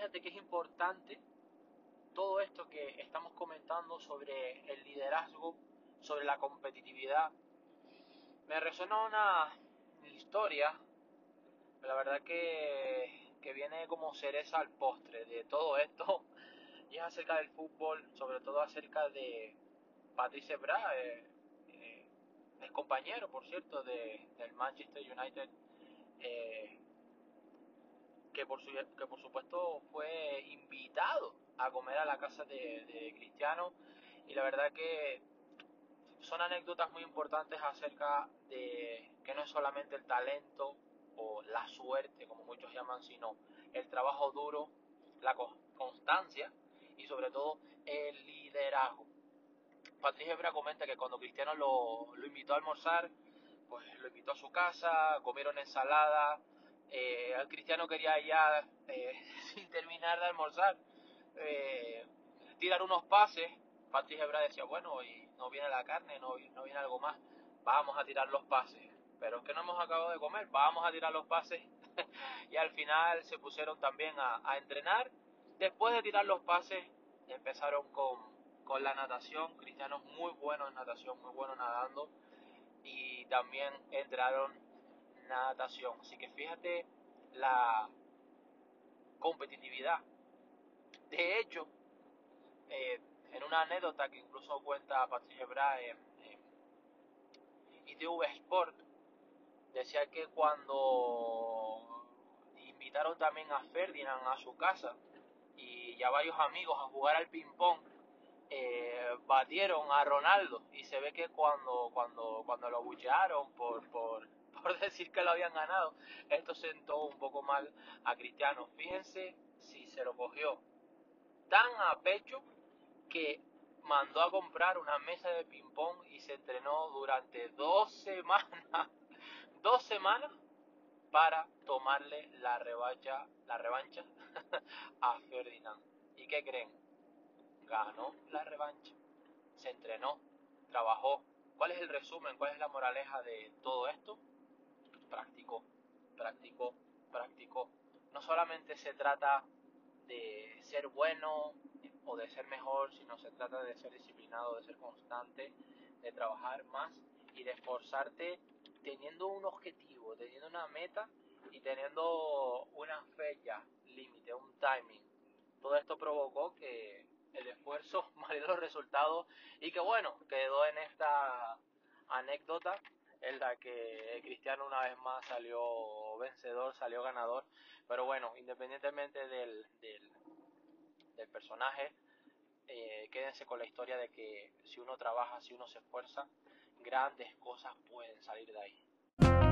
interesante todo esto que estamos comentando sobre el liderazgo, sobre la competitividad. Me resonó una historia, la verdad que, que viene como cereza al postre de todo esto, y es acerca del fútbol, sobre todo acerca de Patrice Bra, eh, eh, el compañero, por cierto, de, del Manchester United. Eh, que por, su, que por supuesto fue invitado a comer a la casa de, Cristiano y la verdad que son anécdotas muy importantes acerca de que no es solamente el talento o la suerte, como muchos llaman, sino el trabajo duro, la constancia y sobre todo el liderazgo. Patricia Hebra comenta que cuando Cristiano lo, lo invitó a almorzar, pues lo invitó a su casa, comieron ensalada, eh, el cristiano quería ya, eh, sin terminar de almorzar, eh, tirar unos pases. Patrick Hebra decía, bueno, y no viene la carne, no, viene algo más, vamos a tirar los pases. Pero es que no hemos acabado de comer, vamos a tirar los pases. y al final se pusieron también a, entrenar. Después de tirar los pases, empezaron con, con la natación. Cristianos muy buenos en natación, muy buenos nadando. Y también entraron natación. Así que fíjate la competitividad. De hecho, eh, en una anécdota que incluso cuenta Patricia Bra en, ITV Sport, decía que cuando invitaron también a Ferdinand a su casa y ya varios amigos a jugar al ping-pong, eh, batieron a Ronaldo y se ve que cuando, cuando, cuando lo buchearon por, por, por decir que lo habían ganado. Esto sentó un poco mal a Cristiano. Fíjense si se lo cogió tan a pecho que mandó a comprar una mesa de ping-pong y se entrenó durante dos semanas, dos semanas para tomarle la revancha, la revancha a Ferdinand. ¿Y qué creen? Ganó la revancha, se entrenó, trabajó. ¿Cuál es el resumen? ¿Cuál es la moraleja de todo esto? Práctico, práctico, práctico. No solamente se trata de ser bueno o de ser mejor, sino se trata de ser disciplinado, de ser constante, de trabajar más y de esforzarte teniendo un objetivo, teniendo una meta y teniendo una fecha límite, un timing. Todo esto provocó que el esfuerzo valió los resultados y que bueno, quedó en esta anécdota en la que Cristiano una vez más salió vencedor, salió ganador. Pero bueno, independientemente del, del, personaje, eh, quédense con la historia de que si uno trabaja, si uno se esfuerza, grandes cosas pueden salir de ahí.